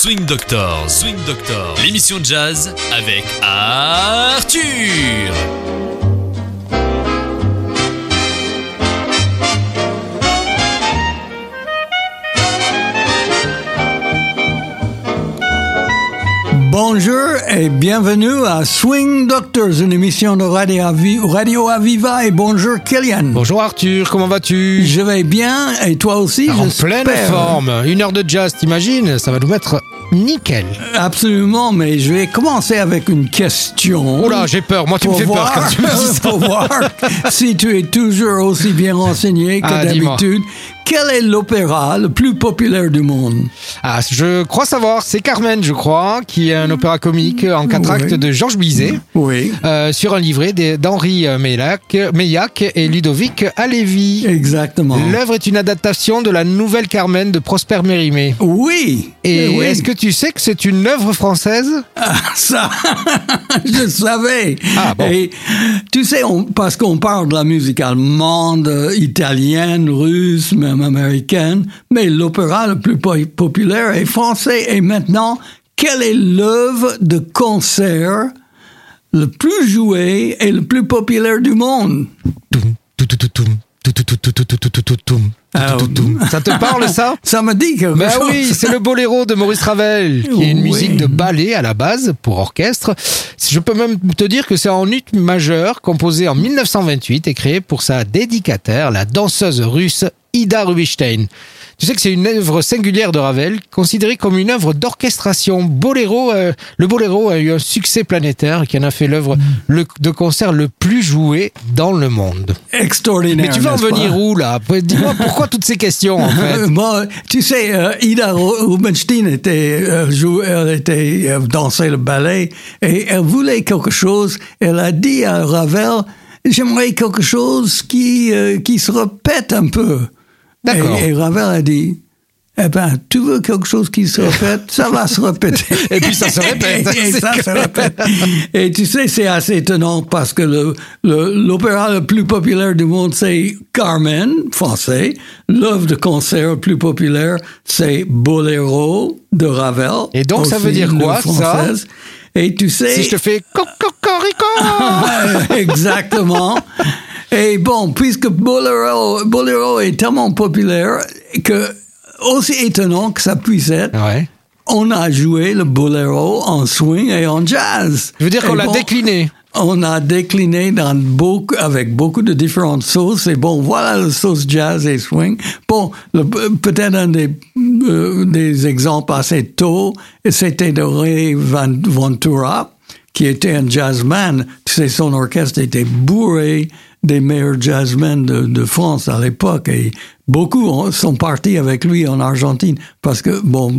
Swing Doctor, Swing Doctor, l'émission de jazz avec Arthur. Et bienvenue à Swing Doctors, une émission de Radio, Avi- Radio Aviva. Et bonjour Kylian. Bonjour Arthur, comment vas-tu? Je vais bien et toi aussi En j'espère. pleine forme. Une heure de jazz, t'imagines? Ça va nous mettre nickel. Absolument, mais je vais commencer avec une question. Oh là, j'ai peur. Moi, tu me fais peur voir, quand tu me dis ça. pour voir si tu es toujours aussi bien renseigné que Ah, d'habitude. Quel est l'opéra le plus populaire du monde? Ah, je crois savoir, c'est Carmen, je crois, qui est un opéra comique en quatre Oui. actes de Georges Bizet. Oui, euh, sur un livret d'Henri Meillac, Meillac et Ludovic Alevi. exactement. L'œuvre est une adaptation de la nouvelle Carmen de Prosper Mérimée. Oui. Et oui. est-ce que tu sais que c'est une œuvre française? Ah, ça, je savais. Ah, bon. Et tu sais, on- parce qu'on parle de la musique allemande, euh, italienne, russe, même américaine, mais l'opéra le plus populaire est français. Et maintenant, quelle est l'œuvre de concert le plus joué et le plus populaire du monde ça te parle ça Ça me dit que. Bah oui, c'est le boléro de Maurice Ravel, qui est une musique de ballet à la base pour orchestre. Je peux même te dire que c'est en ut majeur, composé en 1928 et créé pour sa dédicataire, la danseuse russe Ida Rubinstein. Tu sais que c'est une œuvre singulière de Ravel, considérée comme une œuvre d'orchestration. Boléro, euh, le boléro a eu un succès planétaire qui en a fait l'œuvre Mm. de concert le plus joué dans le monde. Extraordinaire. Mais tu veux en venir où là? Dis-moi pourquoi toutes ces questions en fait tu sais, euh, Ida Ru- Rubinstein était, euh, elle était euh, dansait le ballet et elle voulait quelque chose. Elle a dit à Ravel, j'aimerais quelque chose qui qui se répète un peu. D'accord. Et, et Ravel a dit. Eh ben, tu veux quelque chose qui se répète, ça va se répéter. Et puis ça se répète. et, ça se répète. Et tu sais, c'est assez étonnant parce que le- le- l'opéra le, plus populaire du monde, c'est Carmen, français. L'œuvre de concert le plus populaire, c'est Boléro de Ravel. Et donc, ça veut dire quoi, œuvre ça? française. Et tu sais... Si je te fais cocorico Exactement. Et bon, puisque Bolero, Bolero est tellement populaire que, aussi étonnant que ça puisse être, Ouais. on a joué le Bolero en swing et en jazz. Je veux dire qu'on l'a bon, décliné. On a décliné dans beaucoup, avec beaucoup de différentes sauces. Et bon, voilà la sauce jazz et swing. Bon, peut-être un des, euh, des exemples assez tôt, c'était de Ray Ventura, qui était un jazzman. Tu sais, son orchestre était bourré des meilleurs jazzmen de, de France à l'époque. Et beaucoup ont- sont partis avec lui en Argentine parce que, bon,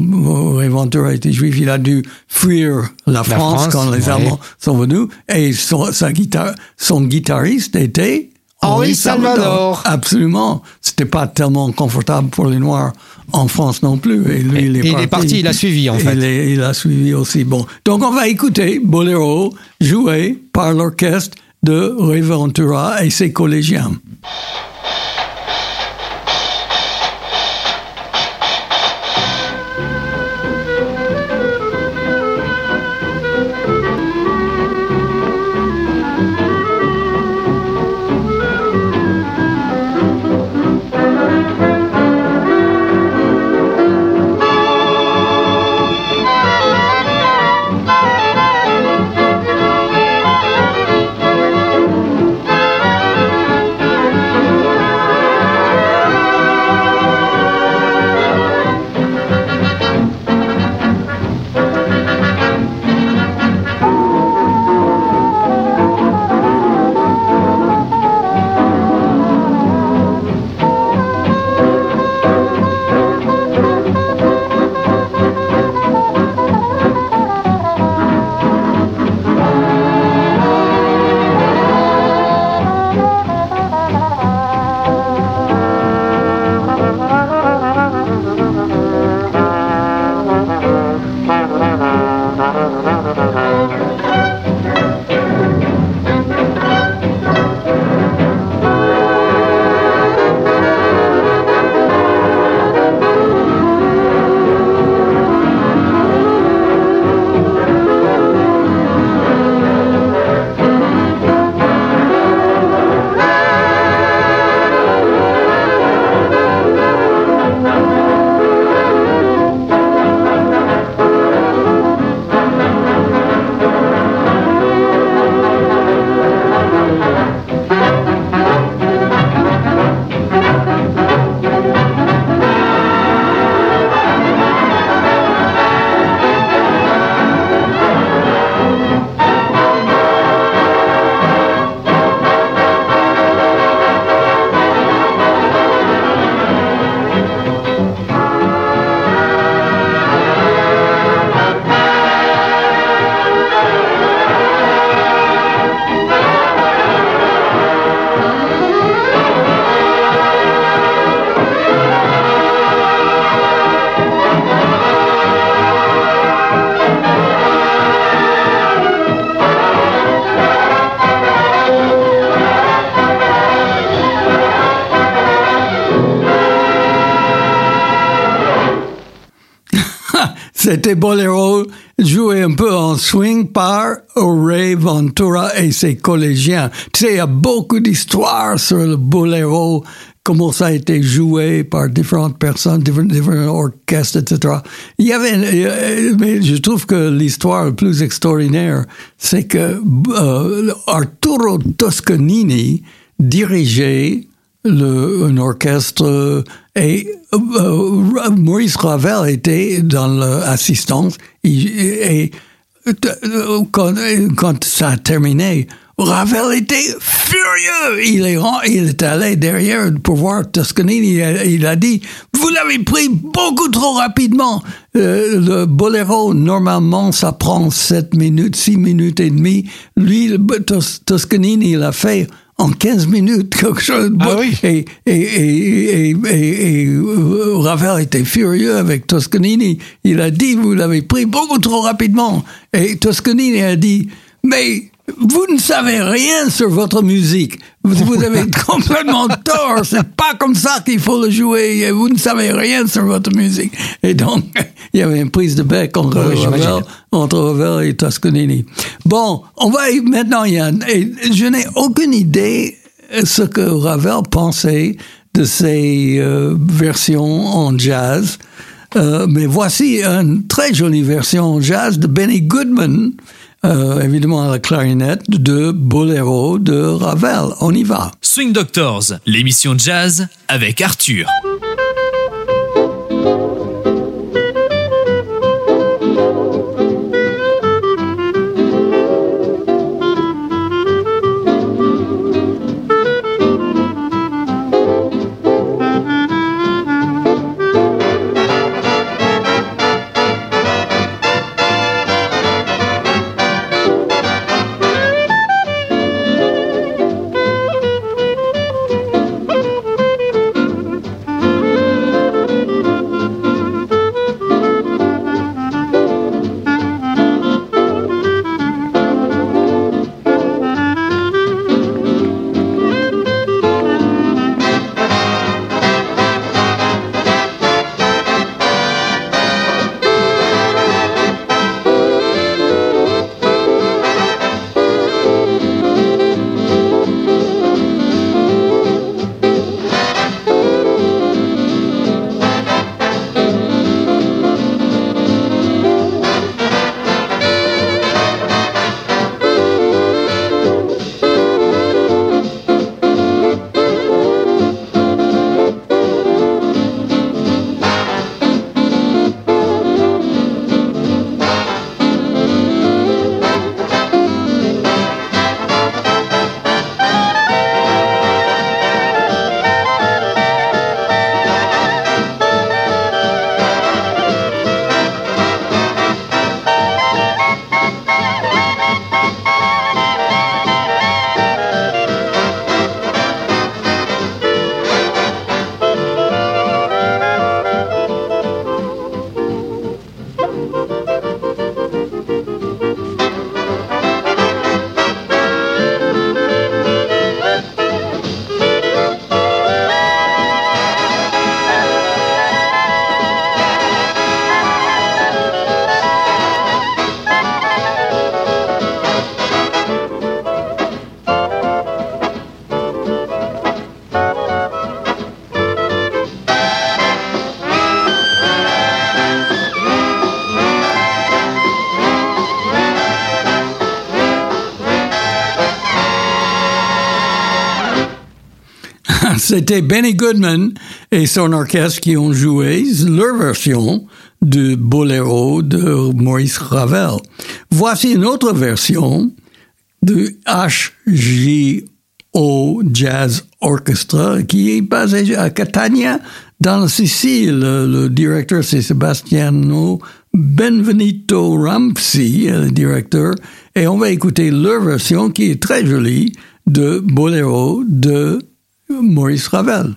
Ventura était juif, il a dû fuir la France, France, quand les ouais. Allemands sont venus et son, sa guitare, son guitariste était Henri Salvador. Absolument. C'était pas tellement confortable pour les Noirs en France non plus. Et lui, il est il parti. est parti, il a suivi, en fait. Il, est- il a suivi aussi. Bon. Donc, on va écouter Bolero joué par l'orchestre de Ventura et ses collégiens. C'était Bolero joué un peu en swing par Ray Ventura et ses collégiens. Tu sais, il y a beaucoup d'histoires sur le Bolero, comment ça a été joué par différentes personnes, différents, orchestres, etc. Il y avait, euh, mais je trouve que l'histoire la plus extraordinaire, c'est que euh, Arturo Toscanini dirigeait un orchestre et euh, Maurice Ravel était dans l'assistance et, et, quand, ça a terminé, Ravel était furieux. Il est, il allé derrière pour voir Toscanini. Il a dit, vous l'avez pris beaucoup trop rapidement. Euh, le boléro, normalement, ça prend 7 minutes, 6 minutes et demie. Lui, Toscanini, il a fait en 15 minutes quelque chose. Ah oui. Et, et, et, et, euh, Ravel était furieux avec Toscanini. Il a dit, vous l'avez pris beaucoup trop rapidement. Et Toscanini a dit, mais vous ne savez rien sur votre musique. Vous, avez complètement tort. C'est pas comme ça qu'il faut le jouer. Vous ne savez rien sur votre musique. Et donc, il y avait une prise de bec entre, oui, Ravel, entre Ravel et Toscanini. Bon, on va maintenant, Yann. Et je n'ai aucune idée ce que Ravel pensait de ces euh, versions en jazz. Euh, mais voici une très jolie version en jazz de Benny Goodman euh, évidemment à la clarinette de Bolero de Ravel. On y va. Swing Doctors, l'émission jazz avec Arthur. C'était Benny Goodman et son orchestre qui ont joué leur version de Bolero de Maurice Ravel. Voici une autre version de HJO Jazz Orchestra qui est basée à Catania dans la Sicile. Le directeur c'est Sebastiano Benvenito Ramsey, le directeur, et on va écouter leur version qui est très jolie de Bolero de Maurice Ravel.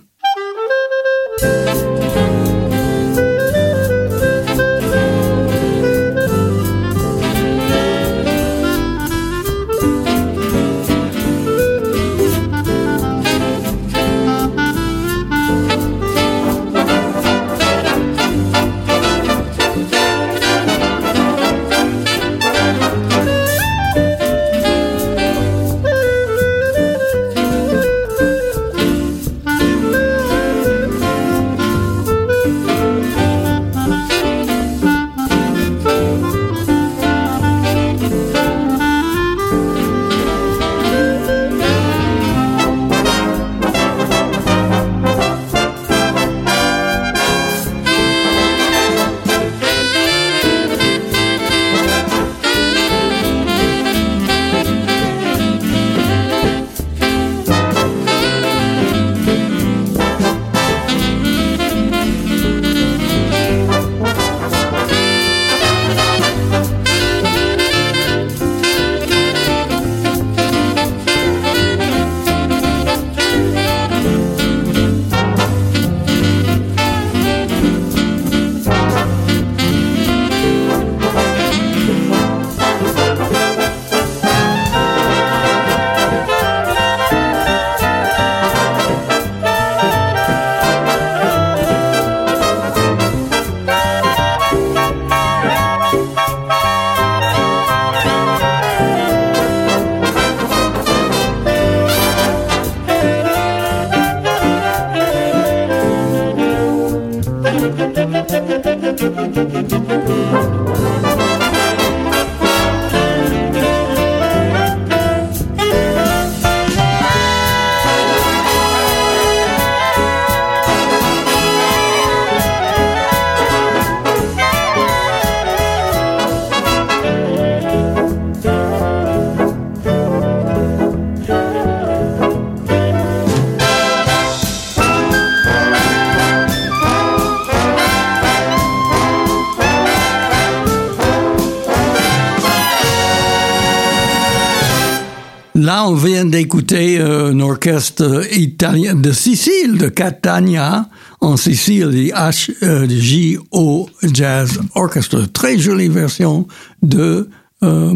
Là, on vient d'écouter euh, un orchestre italien de Sicile, de Catania, en Sicile, le HJO Jazz Orchestra. Très jolie version de euh,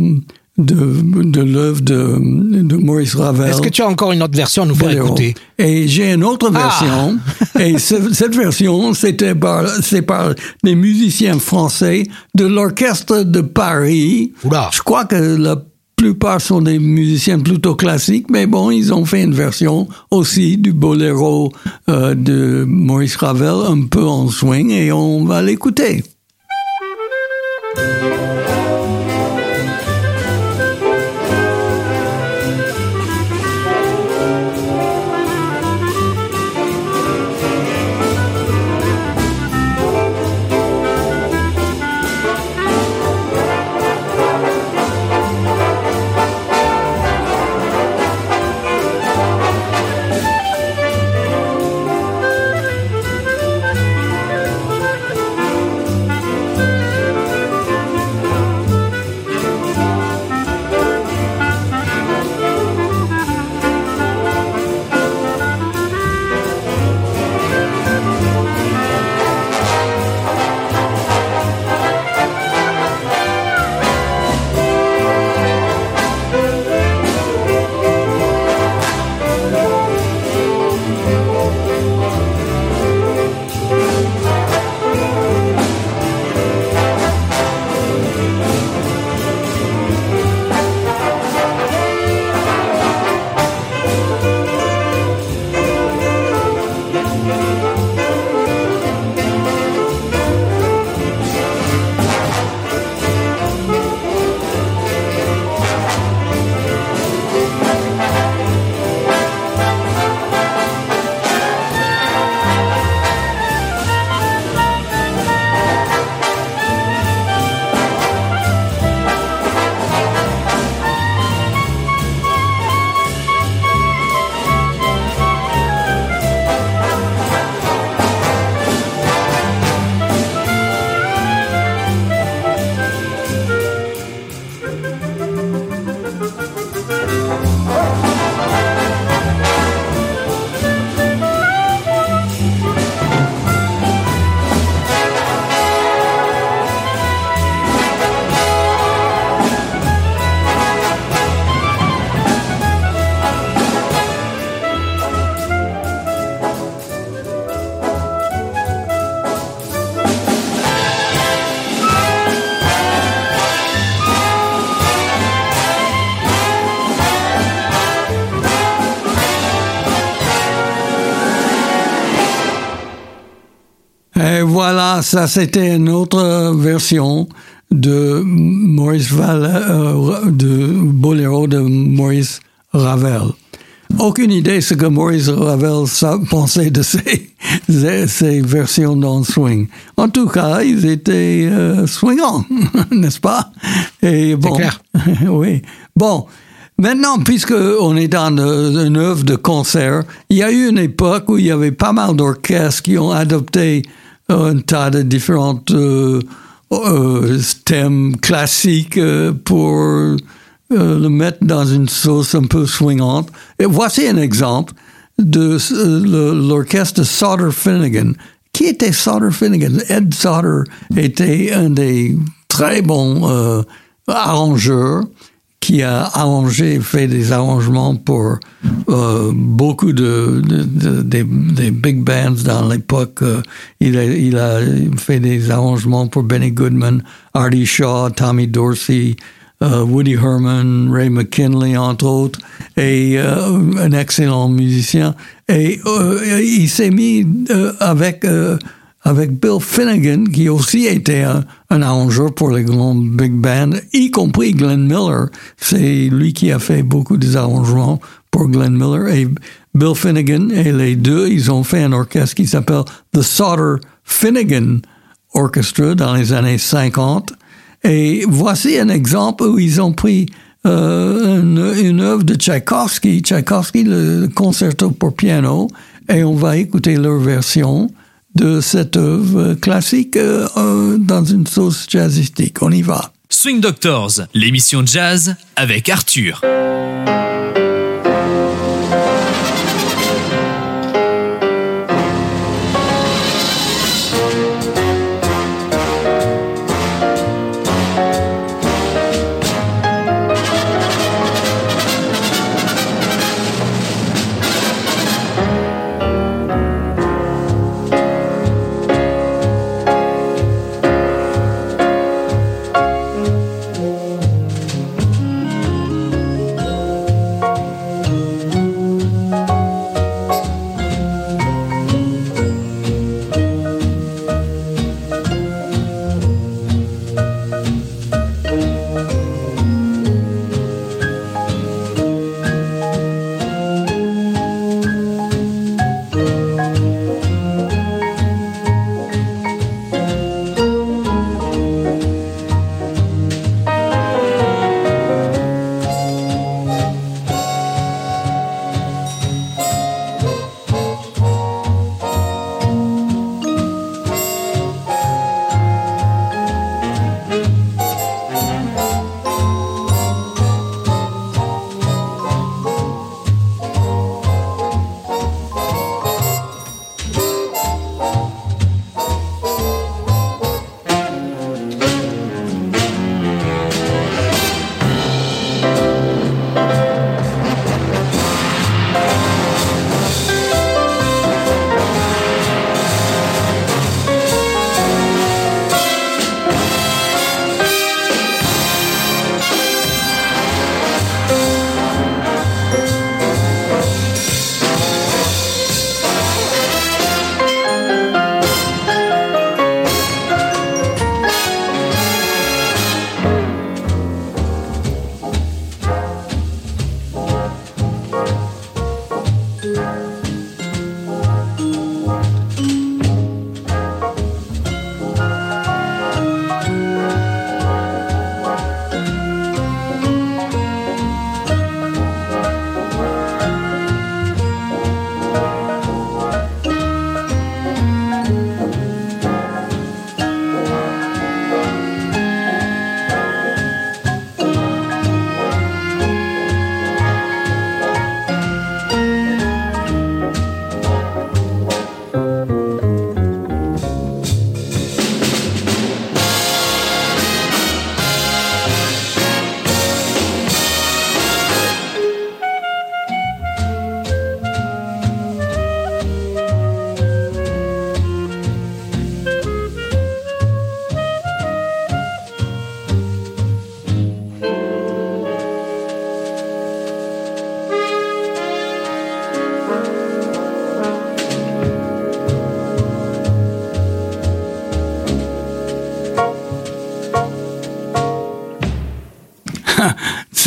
de, de l'œuvre de, de Maurice Ravel. Est-ce que tu as encore une autre version à nous faire écouter? Et j'ai une autre Ah. version. et ce- cette version, c'était par, c'est par des musiciens français de l'orchestre de Paris. Oula. Je crois que la plupart sont des musiciens plutôt classiques, mais bon, ils ont fait une version aussi du boléro euh, de Maurice Ravel, un peu en swing, et on va l'écouter. Ça c'était une autre version de Maurice Val, euh, de Boléro de Maurice Ravel. Aucune idée ce que Maurice Ravel sa- pensait de ces, versions dans le swing. En tout cas, ils étaient euh, swingants, n'est-ce pas? Et bon, clair. oui. Bon, maintenant, puisque on est dans une œuvre de concert, il y a eu une époque où il y avait pas mal d'orchestres qui ont adopté euh, un tas de différents euh, euh, thèmes classiques euh, pour le mettre dans une sauce un peu swingante. Et voici un exemple de l'orchestre Sauter Finnegan. Qui était Sauter Finnegan? Ed Sauter était un des très bons arrangeurs qui a arrangé, fait des arrangements pour euh, beaucoup de, de- de- des, big bands dans l'époque. Euh, il, a, fait des arrangements pour Benny Goodman, Artie Shaw, Tommy Dorsey, euh, Woody Herman, Ray McKinley, entre autres, et un excellent musicien. Et il s'est mis avec avec Bill Finnegan, qui aussi était un, arrangeur pour les grands big bands, y compris Glenn Miller. C'est lui qui a fait beaucoup des arrangements pour Glenn Miller. Et Bill Finnegan et les deux, ils ont fait un orchestre qui s'appelle The Sauter Finnegan Orchestra dans les années 50. Et voici un exemple où ils ont pris euh, une, une œuvre de Tchaïkovski, Tchaïkovski, le concerto pour piano, et on va écouter leur version de cette œuvre classique euh, dans une sauce jazzistique. On y va. Swing Doctors, l'émission jazz avec Arthur.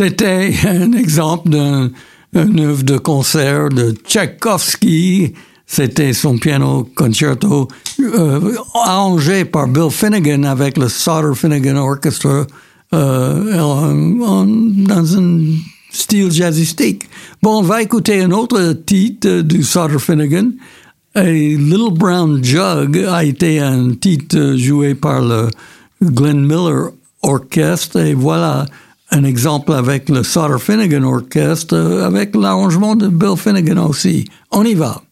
C'était un exemple d'un un œuvre de concert de Tchaïkovski. C'était son piano concerto euh, arrangé par Bill Finnegan avec le Sauter Finnegan Orchestra euh, dans un style jazzistique. Bon, on va écouter un autre titre du Sauter Finnegan. Et Little Brown Jug a été un titre joué par le Glenn Miller Orchestre. Et voilà un exemple avec le Sauter Finnegan Orchestre, euh, avec l'arrangement de Bill Finnegan aussi. On y va.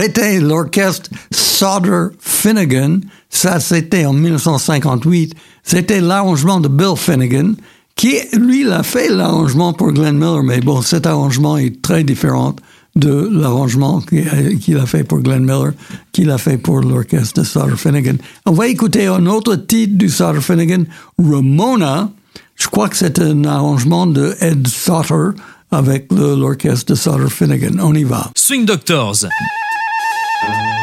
C'était l'orchestre Sauter Finnegan. Ça, c'était en 1958. C'était l'arrangement de Bill Finnegan, qui, lui, il a fait l'arrangement pour Glenn Miller, mais bon, cet arrangement est très différent de l'arrangement qu'il a fait pour Glenn Miller, qu'il a fait pour l'orchestre de Sauter Finnegan. On va écouter un autre titre du Sauter Finnegan, Ramona. Je crois que c'est un arrangement de Ed Sauter avec l'orchestre de Sauter Finnegan. On y va. Swing Doctors. Thank you.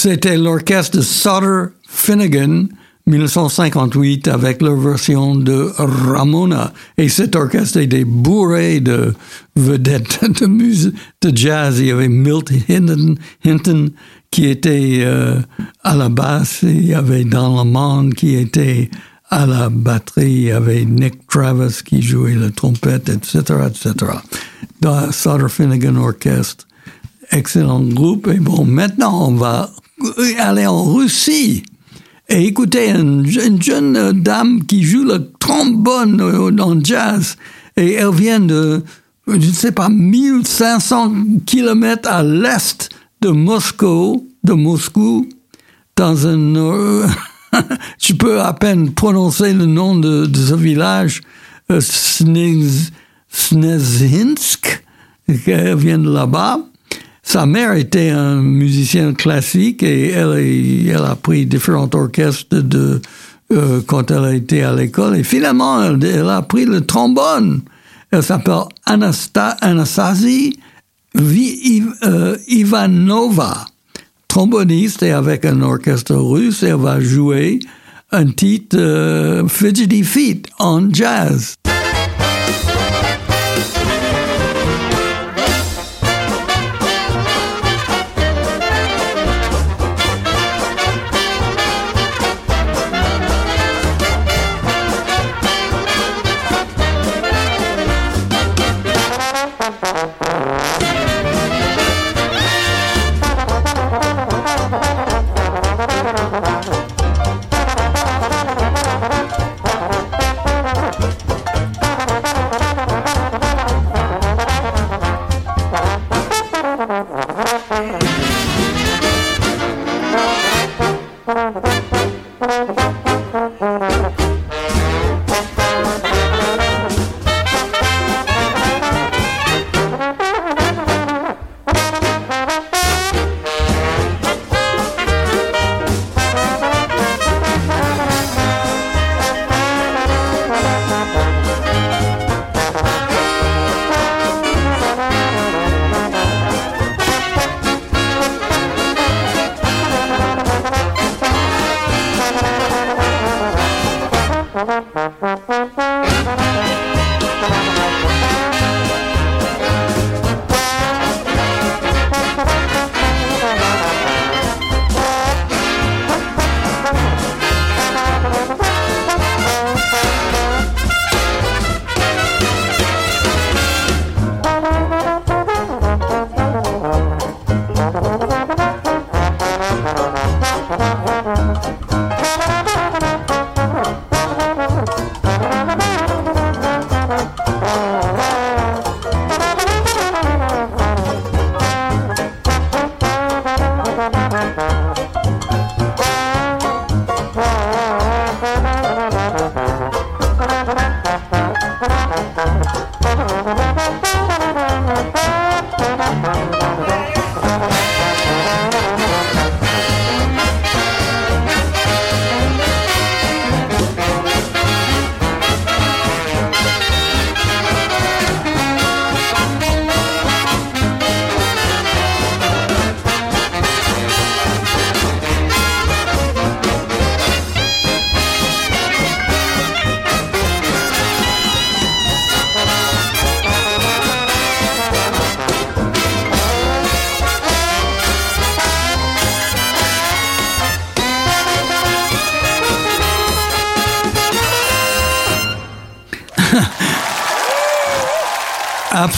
C'était l'orchestre Sutter Finnegan, 1958, avec leur version de Ramona. Et cet orchestre était bourré de vedettes de jazz. Il y avait Milt Hinton, qui était euh, à la basse, il y avait Don Lamond qui était à la batterie, il y avait Nick Travis qui jouait la trompette, etc., etc. Dans Sutter Finnegan Orchestre, excellent groupe. Et bon, maintenant, on va aller en Russie et écouter une, une jeune dame qui joue le trombone en jazz. Et elle vient de, je ne sais pas, 1500 kilomètres à l'est de Moscou, de Moscou, dans un... euh, je peux à peine prononcer le nom de, ce village, euh, Snez- elle vient de là-bas. Sa mère était un musicien classique et elle, a pris différents orchestres de, euh, quand elle a été à l'école. Et finalement, elle, a pris le trombone. Elle s'appelle Anasta, Anastasie euh, Ivanova, tromboniste et avec un orchestre russe, elle va jouer un titre euh, Fidgety Feet en jazz.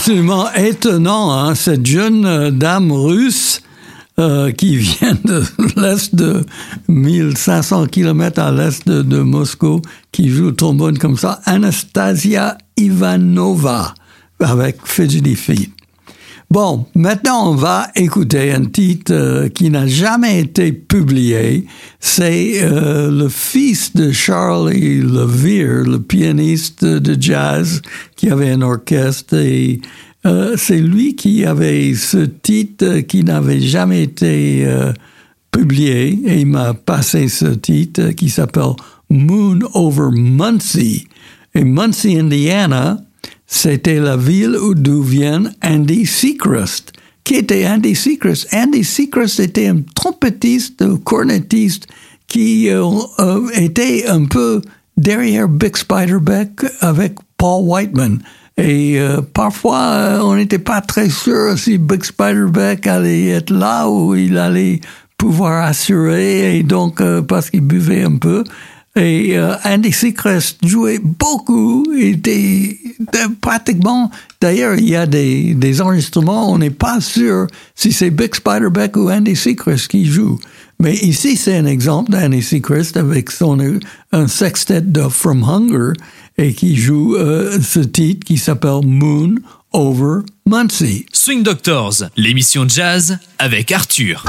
Absolument étonnant, hein, cette jeune euh, dame russe euh, qui vient de l'est de 1500 kilomètres à l'est de, de Moscou, qui joue trombone comme ça, Anastasia Ivanova, avec Feet. Bon, maintenant on va écouter un titre euh, qui n'a jamais été publié. C'est euh, le fils de Charlie Levere, le pianiste de jazz qui avait un orchestre. Et euh, c'est lui qui avait ce titre qui n'avait jamais été publié. Et il m'a passé ce titre qui s'appelle Moon Over Muncie. Et Muncie, Indiana, c'était la ville d'où vient Andy Seacrest, qui était Andy Secrest. Andy Secrest était un trompettiste, un cornettiste qui euh, euh, était un peu derrière Big Spiderbeck avec Paul Whiteman. Et euh, parfois, on n'était pas très sûr si Big Spiderbeck allait être là où il allait pouvoir assurer, et donc parce qu'il buvait un peu. Et euh, Andy Secrest jouait beaucoup, il était pratiquement, d'ailleurs, il y a des, des enregistrements, on n'est pas sûr si c'est Big Spiderbeck ou Andy Secrest qui joue. Mais ici, c'est un exemple d'Andy Secrest avec son un sextet de From Hunger et qui joue euh, ce titre qui s'appelle Moon Over Muncie. Swing Doctors, l'émission jazz avec Arthur.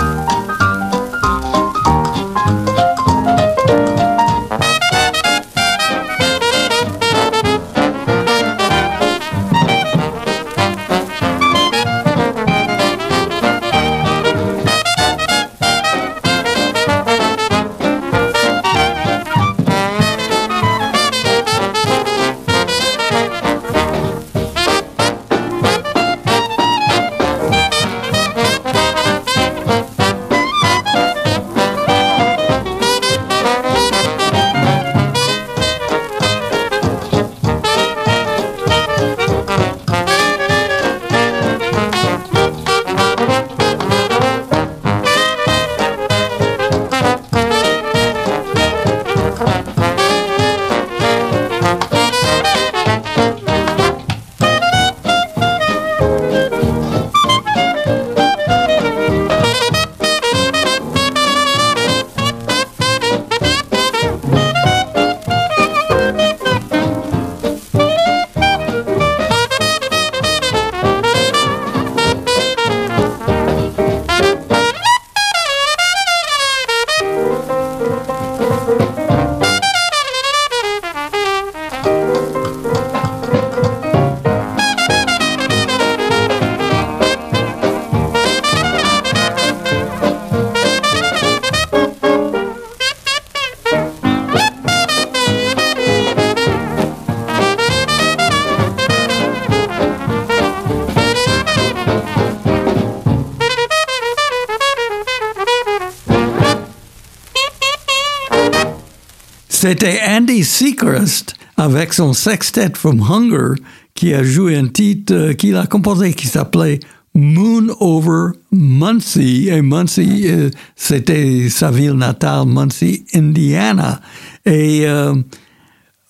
C'était Andy Secrest avec son sextet from Hunger qui a joué un titre euh, qu'il a composé qui s'appelait Moon Over Muncie. Et Muncie, euh, c'était sa ville natale, Muncie, Indiana. Et euh,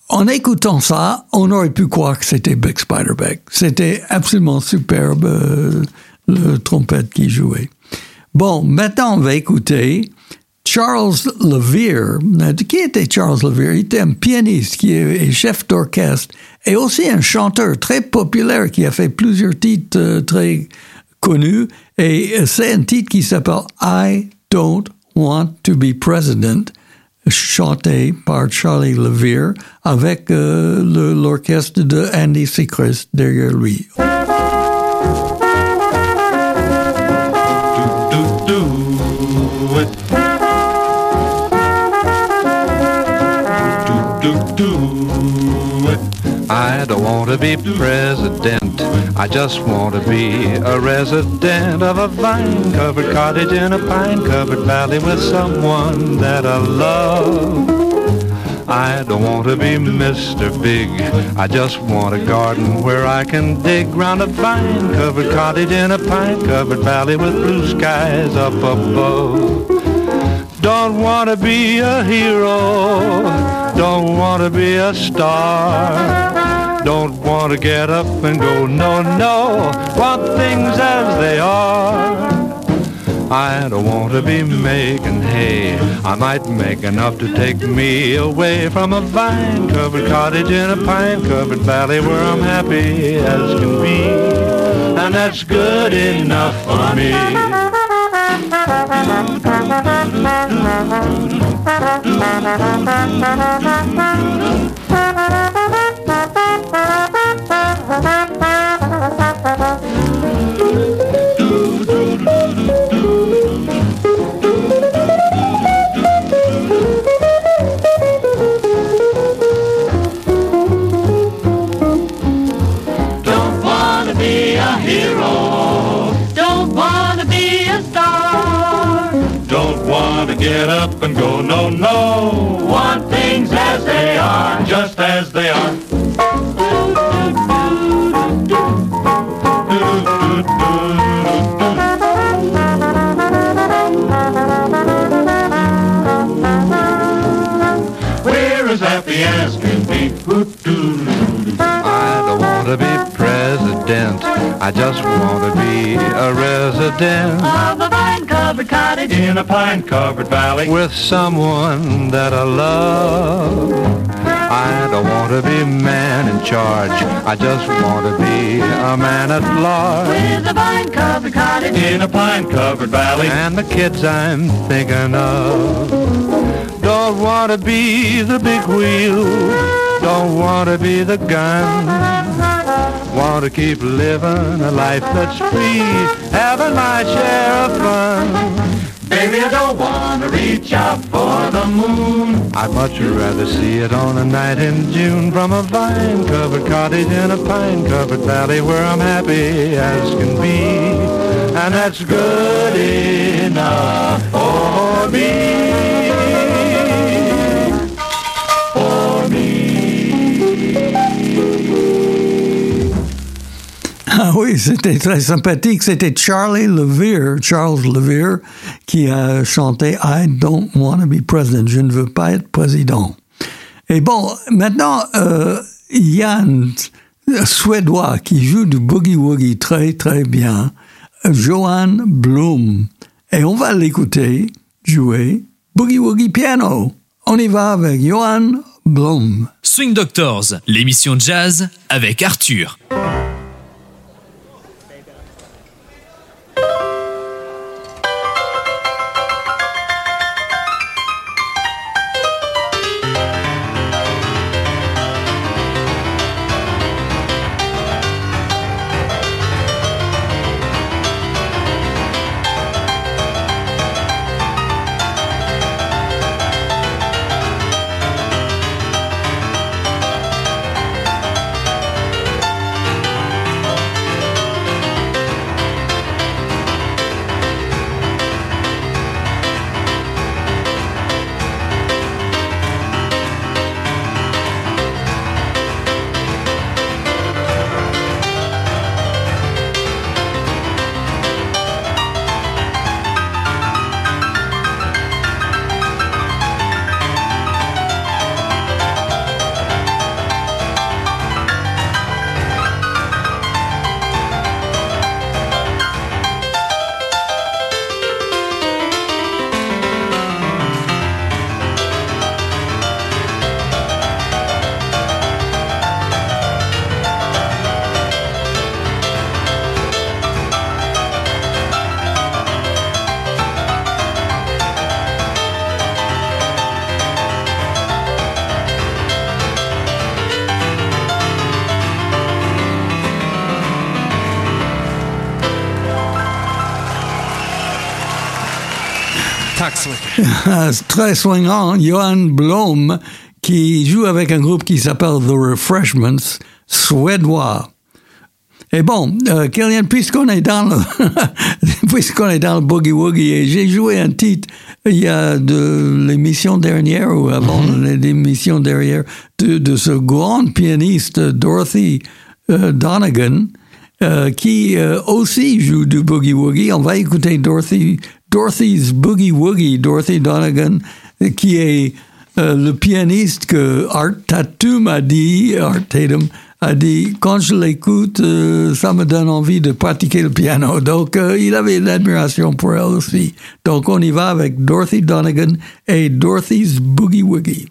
en écoutant ça, on aurait pu croire que c'était Big Spiderbeck. C'était absolument superbe, le trompette qui jouait. Bon, maintenant on va écouter Charles Levere, qui était Charles Levere? Il était un pianiste qui est chef d'orchestre et aussi un chanteur très populaire qui a fait plusieurs titres euh, très connus. Et c'est un titre qui s'appelle I Don't Want to Be President, chanté par Charlie Levere avec euh, l'orchestre de Andy Sechrist derrière lui. I don't want to be president. I just want to be a resident of a vine-covered cottage in a pine-covered valley with someone that I love. I don't want to be Mr. Big. I just want a garden where I can dig round a vine-covered cottage in a pine-covered valley with blue skies up above. Don't want to be a hero. Don't want to be a star. Don't want to get up and go, no, no, want things as they are. I don't want to be making hay. I might make enough to take me away from a vine-covered cottage in a pine-covered valley where I'm happy as can be. And that's good enough for me. Resident Of a vine-covered cottage in a pine-covered valley. with someone that I love. I don't want to be man in charge. I just want to be a man at large. With a vine-covered cottage in a pine-covered valley. And the kids I'm thinking of don't want to be the big wheel, don't want to be the gun. Want to keep living a life that's free, having my share of fun. Baby, I don't want to reach out for the moon. I'd much rather see it on a night in June from a vine-covered cottage in a pine-covered valley where I'm happy as can be. And that's good enough for me. For Oui, c'était très sympathique. C'était Charlie Levere, Charles Levere, qui a chanté I don't want to be president. Je ne veux pas être président. Et bon, maintenant, euh, un Suédois qui joue du boogie-woogie très, très bien, Johan Blum. Et on va l'écouter jouer boogie-woogie piano. On y va avec Johan Blum. Swing Doctors, l'émission jazz avec Arthur. Très swingant, Johan Blom, qui joue avec un groupe qui s'appelle The Refreshments, suédois. Et bon, euh, Kylian, puisqu'on est dans le, puisqu'on est dans le boogie woogie, et j'ai joué un titre il y a de l'émission dernière ou avant l'émission dernière de, de ce grand pianiste Dorothy euh, Donegan, euh, qui euh, aussi joue du boogie woogie. On va écouter Dorothy, Dorothy's Boogie Woogie, Dorothy Donegan, qui est euh, le pianiste que Art Tatum a dit, Art Tatum a dit, quand je l'écoute, euh, ça me donne envie de pratiquer le piano. Donc, euh, il avait l'admiration pour elle aussi. Donc, on y va avec Dorothy Donegan et Dorothy's Boogie Woogie.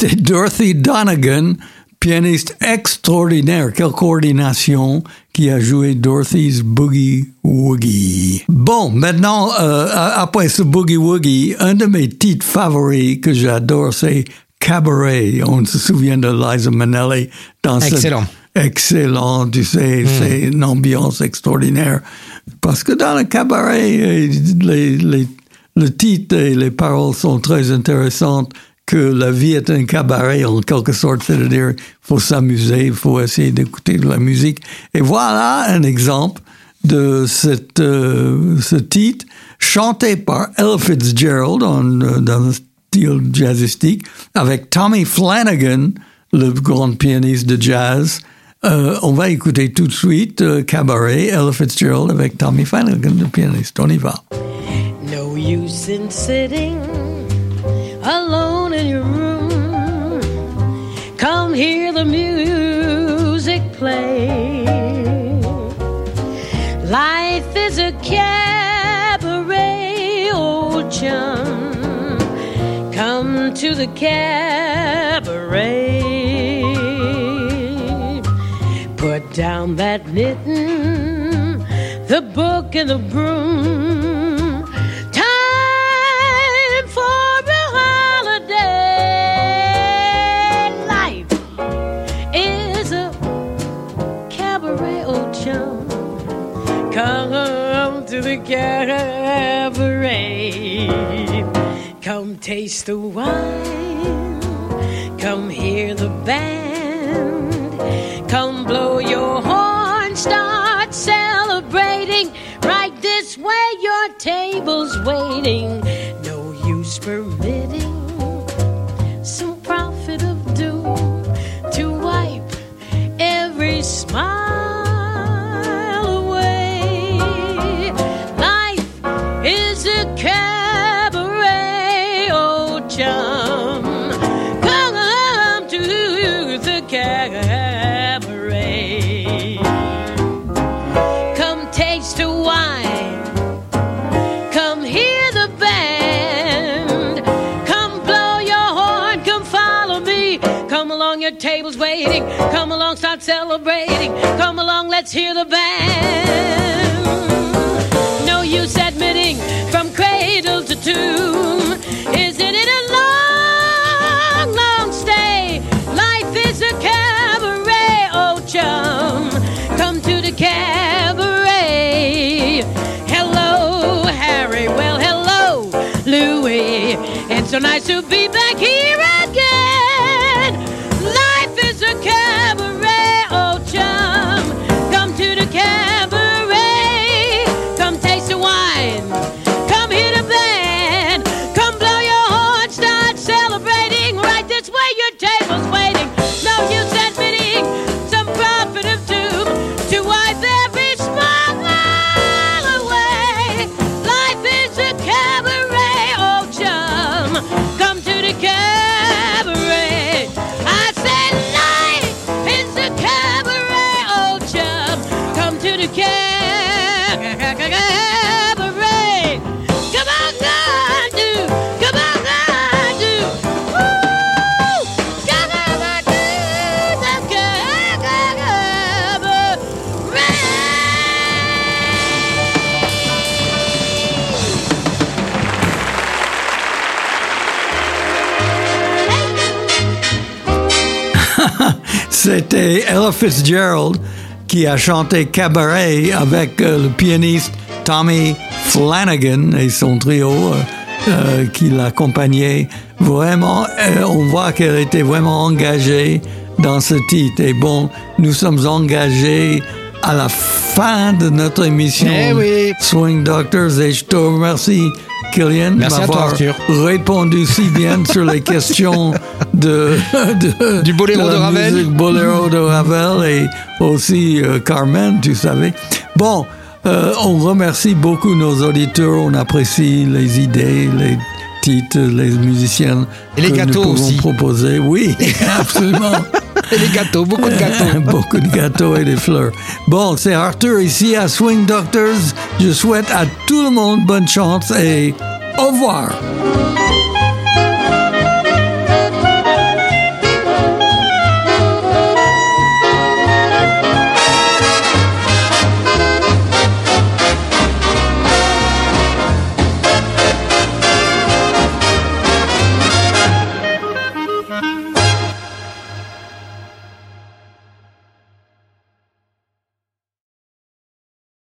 C'était Dorothy Donegan, pianiste extraordinaire. Quelle coordination qui a joué Dorothy's Boogie Woogie. Bon, maintenant, euh, après ce Boogie Woogie, un de mes titres favoris que j'adore, c'est Cabaret. On se souvient de Liza Minnelli dans ce- Excellent. excellent, tu sais, c'est une ambiance extraordinaire. Parce que dans le cabaret, euh, les, les- le titre et les paroles sont très intéressantes, que la vie est un cabaret en quelque sorte, c'est-à-dire faut s'amuser, il faut essayer d'écouter de la musique. Et voilà un exemple de euh, ce titre, chanté par Ella Fitzgerald euh, dans un style jazzistique, avec Tommy Flanagan, le grand pianiste de jazz. Euh, on va écouter tout de suite euh, Cabaret, Ella Fitzgerald avec Tommy Flanagan, le pianiste. On y va. No use in sitting alone in your room. Come hear the music play. Life is a cabaret, old chum. Come to the cabaret. Put down that knitting, the book and the broom. Come to the cabaret. Come taste the wine. Come hear the band. Come blow your horn. Start celebrating. Right this way, your table's waiting. No use permitting cabaret, old chum. Come to the cabaret. Come taste the wine. Come hear the band. Come blow your horn. Come follow me. Come along, your table's waiting. Come along, start celebrating. Come along, let's hear the band. Cradle to tomb. Isn't it a long, long stay? Life is a cabaret, oh chum. Come to the cabaret. Hello, Harry. Well, hello, Louis. It's so nice to be back here C'était Ella Fitzgerald qui a chanté Cabaret avec euh, le pianiste Tommy Flanagan et son trio euh, euh, qui l'accompagnait. Vraiment, on voit qu'elle était vraiment engagée dans ce titre. Et bon, nous sommes engagés à la fin de notre émission Eh oui. Swing Doctors et je te remercie, Kylian, de m'avoir répondu si bien sur les questions de, de- Du boléro de Ravel. musique boléro de Ravel et aussi euh, Carmen, tu savais. Bon, euh, on remercie beaucoup nos auditeurs, on apprécie les idées, les titres, les musiciens Et les que gâteaux nous pouvons aussi. proposer. Oui, absolument. Et les gâteaux, beaucoup de gâteaux. Beaucoup de gâteaux et des fleurs. Bon, c'est Arthur ici à Swing Doctors. Je souhaite à tout le monde bonne chance et au revoir.